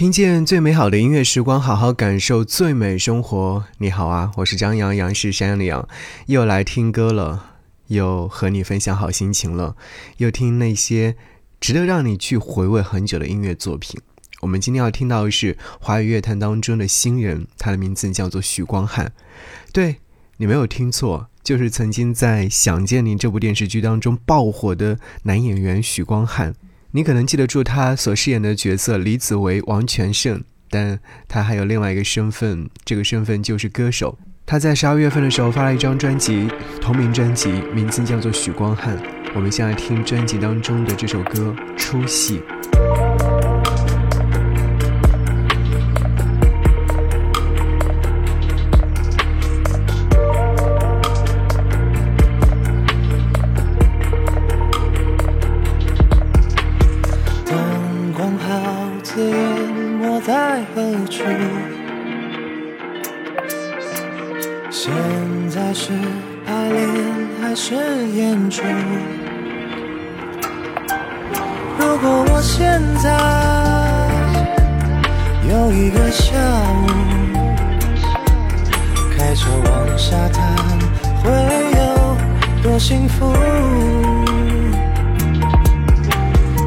听见最美好的音乐时光，好好感受最美生活。你好啊，我是张扬，杨是山羊的羊，又来听歌了，又和你分享好心情了，又听那些值得让你去回味很久的音乐作品。我们今天要听到的是华语乐坛当中的新人，他的名字叫做许光汉。对你没有听错，就是曾经在《想见你》这部电视剧当中爆火的男演员许光汉。你可能记得住他所饰演的角色李子维、王全胜，但他还有另外一个身份，这个身份就是歌手。他在十二月份的时候发了一张专辑，同名专辑，名字叫做许光汉。我们先来听专辑当中的这首歌《出戏》。现在有一个下午，开车往沙滩，会有多幸福？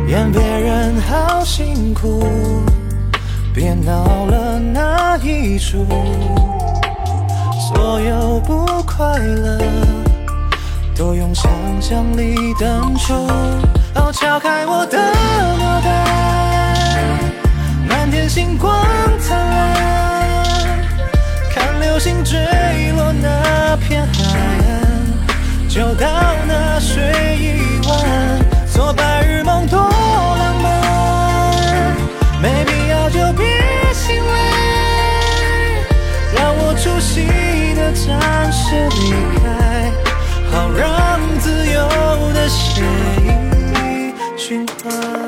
演别人好辛苦，别闹了那一出。所有不快乐，都用想象力等出。哦，敲开我的脑袋，满天星光灿烂，看流星坠落那片海岸，就到那睡一晚，做白日梦多浪漫，没必要就别醒来，让我出戏。暂时离开，Bye.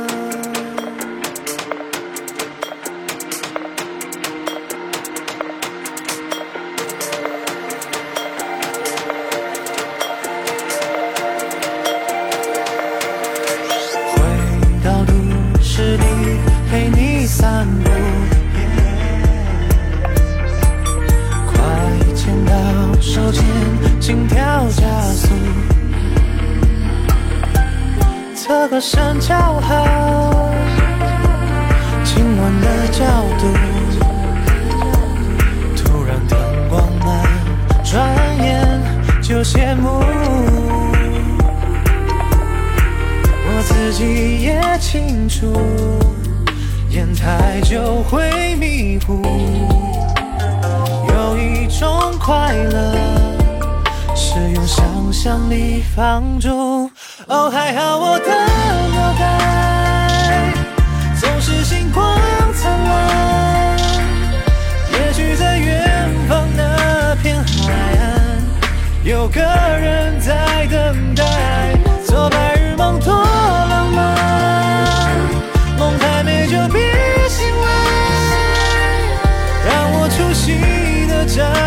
个身叫好，亲吻的角度，突然灯光暗，转眼就谢幕。我自己也清楚，演太久会迷糊。有一种快乐，是用想象力放逐。哦，还好我的脑袋总是星光灿烂。也许在远方那片海岸，有个人在等待。做白日梦多浪漫，梦太美就别醒来，让我出息的站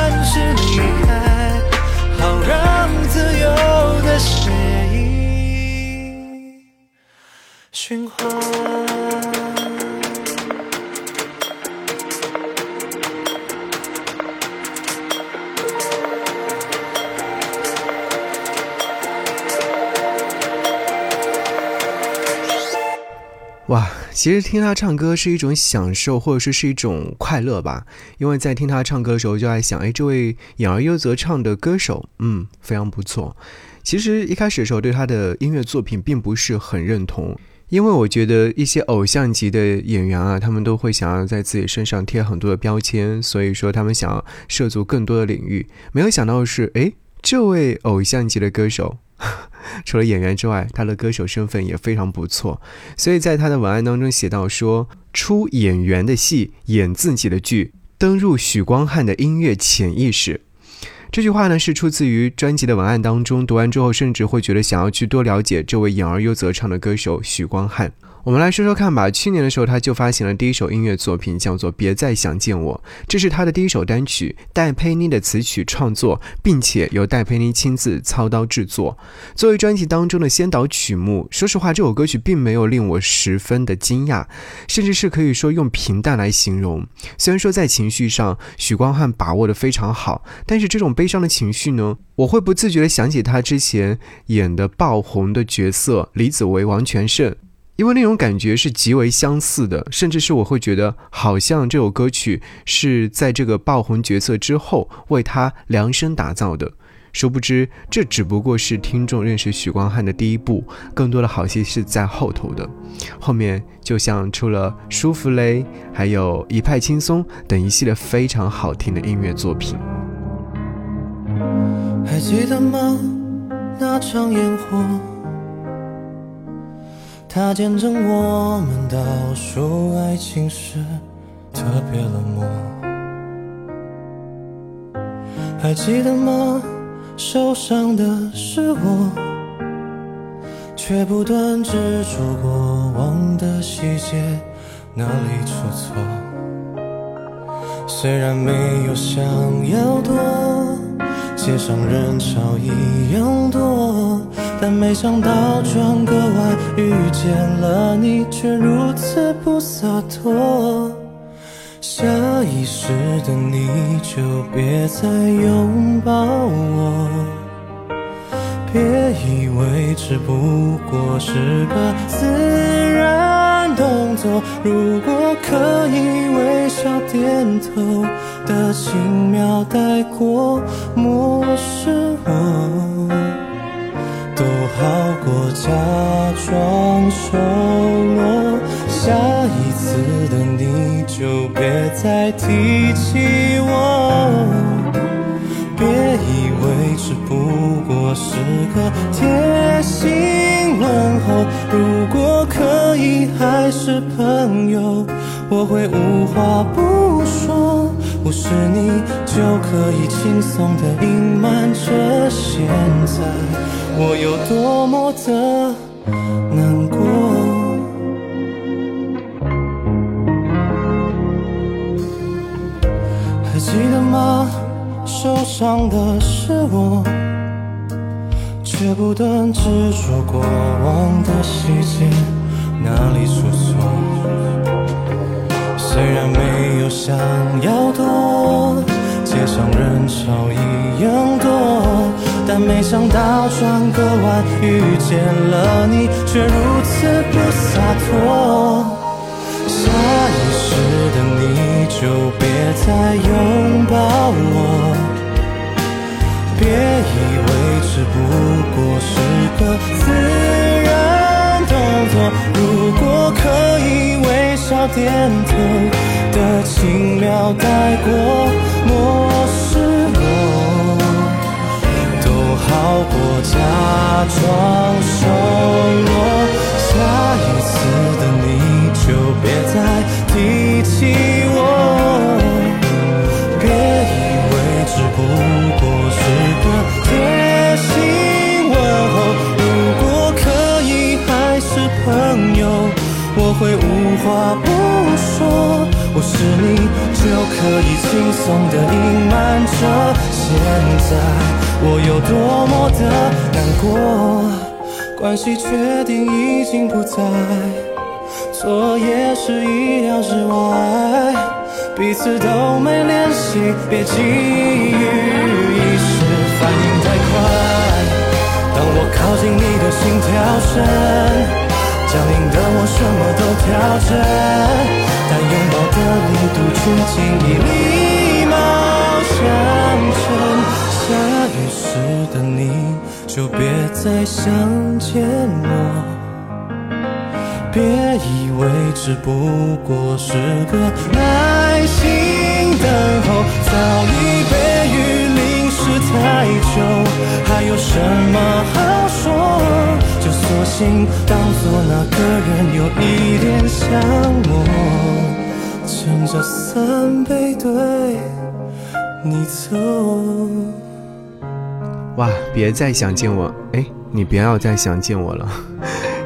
其实听他唱歌是一种享受，或者说是一种快乐吧。因为在听他唱歌的时候，就在想，哎，这位演而优则唱的歌手，嗯，非常不错。其实一开始的时候，对他的音乐作品并不是很认同。因为我觉得一些偶像级的演员啊，他们都会想要在自己身上贴很多的标签，所以说他们想要涉足更多的领域。没有想到的是，诶，这位偶像级的歌手，除了演员之外，他的歌手身份也非常不错。所以在他的文案当中写到说：“出演员的戏，演自己的剧，登入许光汉的音乐潜意识。”这句话呢是出自于专辑的文案当中，读完之后甚至会觉得想要去多了解这位演而优则唱的歌手许光汉。我们来说说看吧。去年的时候，他就发行了第一首音乐作品，叫做《别再想见我》，这是他的第一首单曲，戴佩妮的词曲创作，并且由戴佩妮亲自操刀制作。作为专辑当中的先导曲目，说实话，这首歌曲并没有令我十分的惊讶，甚至是可以说用平淡来形容。虽然说在情绪上，许光汉把握的非常好，但是这种悲伤的情绪呢，我会不自觉的想起他之前演的爆红的角色李子维、王全胜。因为那种感觉是极为相似的，甚至是我会觉得好像这首歌曲是在这个爆红角色之后为他量身打造的。殊不知，这只不过是听众认识许光汉的第一步，更多的好戏是在后头的。后面就像出了《舒服嘞》，还有一派轻松等一系列非常好听的音乐作品。还记得吗？那场烟火。它见证我们倒数爱情时特别冷漠，还记得吗？受伤的是我，却不断执着过往的细节，哪里出错？虽然没有想要躲，街上人潮一样多。但没想到转个弯遇见了你，却如此不洒脱。下意识的你就别再拥抱我，别以为只不过是个自然动作。如果可以微笑点头的轻描带过，漠视我。都好过假装收落，下一次的你就别再提起我，别以为只不过是个贴心问候，如果可以还是朋友，我会无话不说，不是你就可以轻松的隐瞒着现在。我有多么的难过，还记得吗？受伤的是我，却不断执着过往的细节，哪里出？虽然没有想要躲，街上人潮一样多。但没想到转个弯遇见了你，却如此不洒脱。下意识的你就别再拥抱我，别以为只不过是个自然动作。如果可以微笑点头的轻描带过，漠视我。都好过假装收落，下一次的你就别再提起我，话不说，我是你就可以轻松的隐瞒着现在。我有多么的难过，关系确定已经不在，错也是意料之外，彼此都没联系，别急于一时反应太快。当我靠近你的心跳声，僵硬的我什么都调整，但拥抱的力度却轻易礼貌相称。下雨时的你就别再想见我，别以为只不过是个耐心等候，早已被雨淋湿太久，还有什么好说？就索性当做那个人有一点像我，撑着伞背对你走。哇！别再想见我，哎，你不要再想见我了。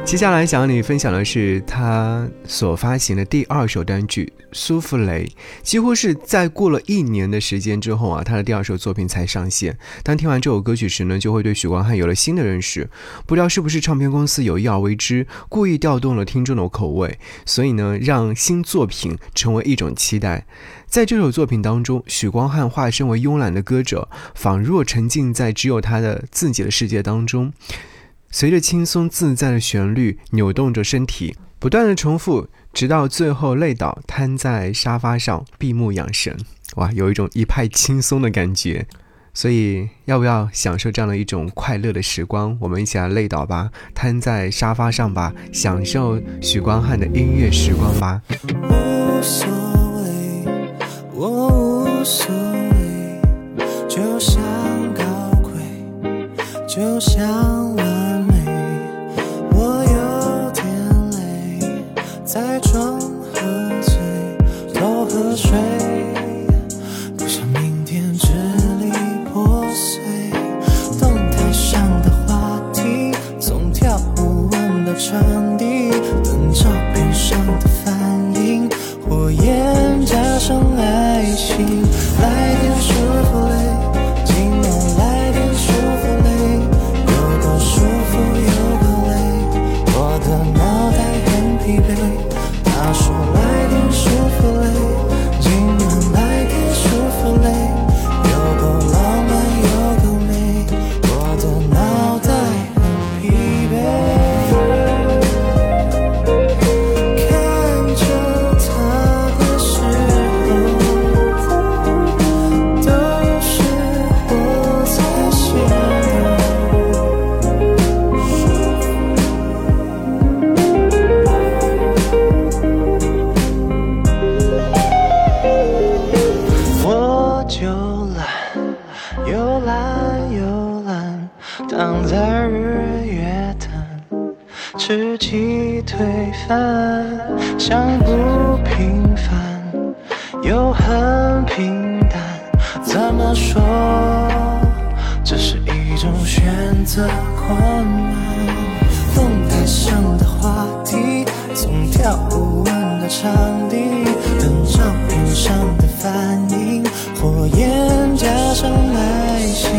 接下来想和你分享的是他所发行的第二首单曲《苏芙蕾》，几乎是在过了一年的时间之后啊，他的第二首作品才上线。当听完这首歌曲时呢，就会对许光汉有了新的认识。不知道是不是唱片公司有意而为之，故意调动了听众的口味，所以呢，让新作品成为一种期待。在这首作品当中，许光汉化身为慵懒的歌者，仿若沉浸在只有他的自己的世界当中。随着轻松自在的旋律，扭动着身体，不断的重复，直到最后累倒，瘫在沙发上闭目养神。哇，有一种一派轻松的感觉。所以，要不要享受这样的一种快乐的时光？我们一起来累倒吧，瘫在沙发上吧，享受许光汉的音乐时光吧。无所谓，我无所谓，就像高贵，就像完。在装喝醉，偷喝水，又懒又懒，躺在日月潭，吃鸡腿饭，想不平凡，又很平淡。怎么说？这是一种选择困难。动态上的话题，从跳舞问到场地，等照片上的反应，火焰加上爱心，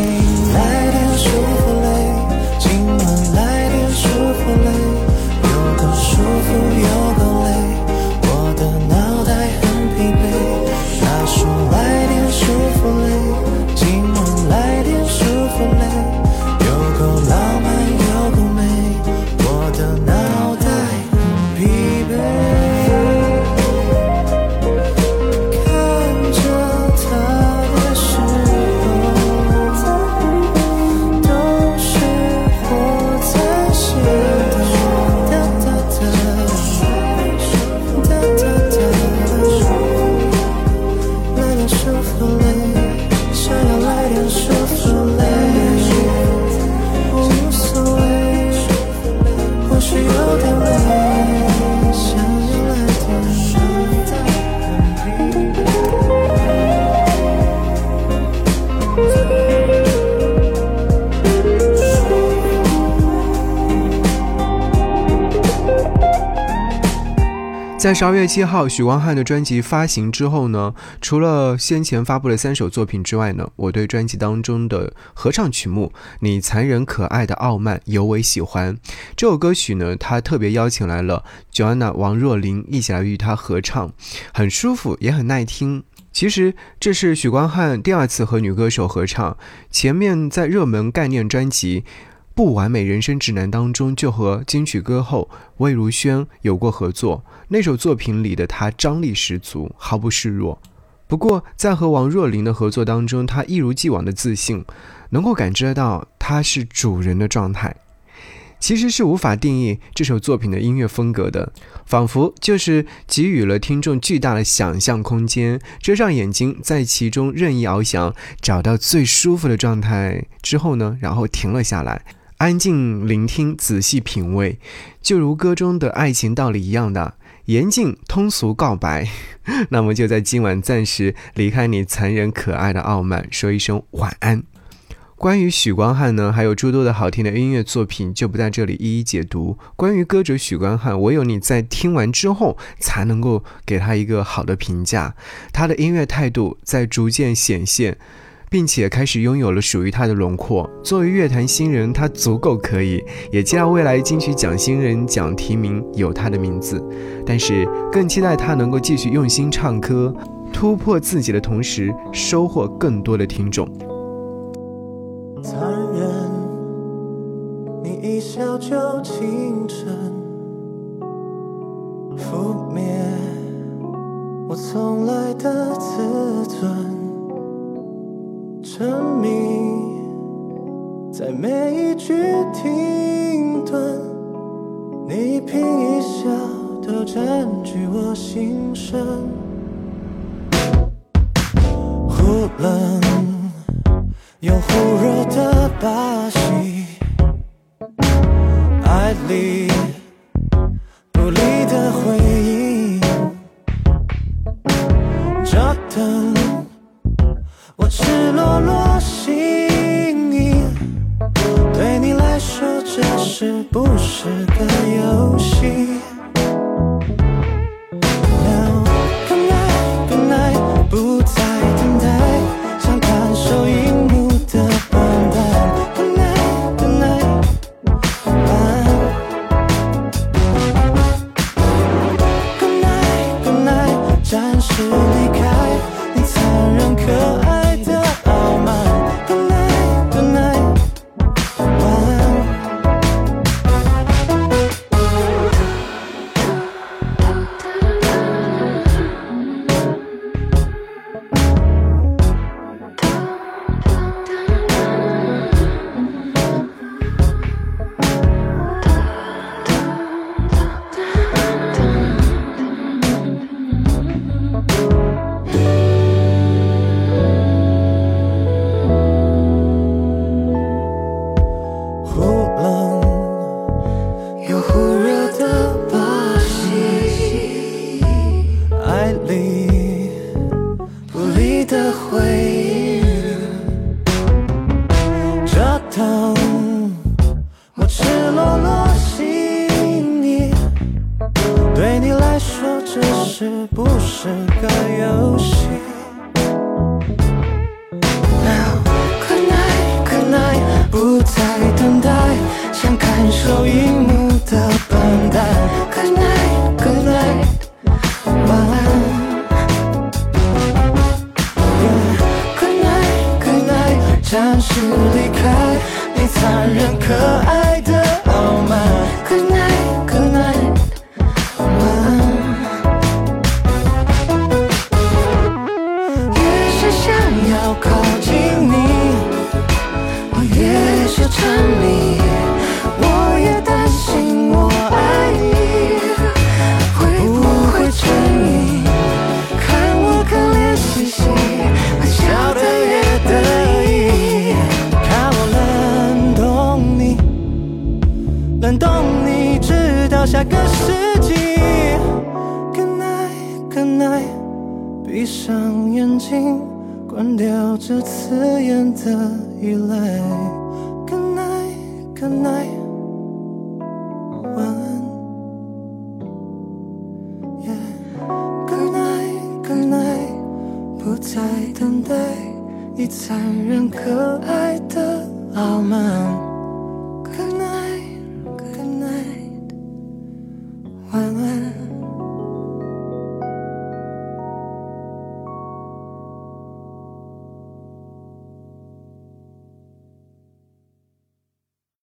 在十二月七号，许光汉的专辑发行之后呢，除了先前发布的三首作品之外呢，我对专辑当中的合唱曲目《你残忍可爱的傲慢》尤为喜欢。这首歌曲呢，他特别邀请来了 Joanna 王若琳一起来与他合唱，很舒服，也很耐听。其实这是许光汉第二次和女歌手合唱，前面在热门概念专辑。不完美人生指南当中，就和金曲歌后魏如萱有过合作。那首作品里的她张力十足，毫不示弱。不过在和王若琳的合作当中，她一如既往的自信，能够感知到她是主人的状态。其实是无法定义这首作品的音乐风格的，仿佛就是给予了听众巨大的想象空间，遮上眼睛，在其中任意翱翔，找到最舒服的状态之后呢，然后停了下来。安静聆听，仔细品味，就如歌中的爱情道理一样的严谨通俗告白。那么就在今晚暂时离开你残忍可爱的傲慢，说一声晚安。关于许光汉呢，还有诸多的好听的音乐作品，就不在这里一一解读。关于歌者许光汉，唯有你在听完之后，才能够给他一个好的评价。他的音乐态度在逐渐显现，并且开始拥有了属于他的轮廓。作为乐坛新人，他足够可以，也期待未来金曲奖新人奖提名有他的名字。但是更期待他能够继续用心唱歌，突破自己的同时，收获更多的听众。残忍，你一笑就倾城，覆灭我从来的自尊，沉迷在每一句停顿，你一颦一笑都占据我心神，忽冷。又忽热的把戏，爱里这个掉这刺眼的依赖。Good night Good night，晚安。Yeah Good night Good night，不再等待你残忍可爱的傲慢。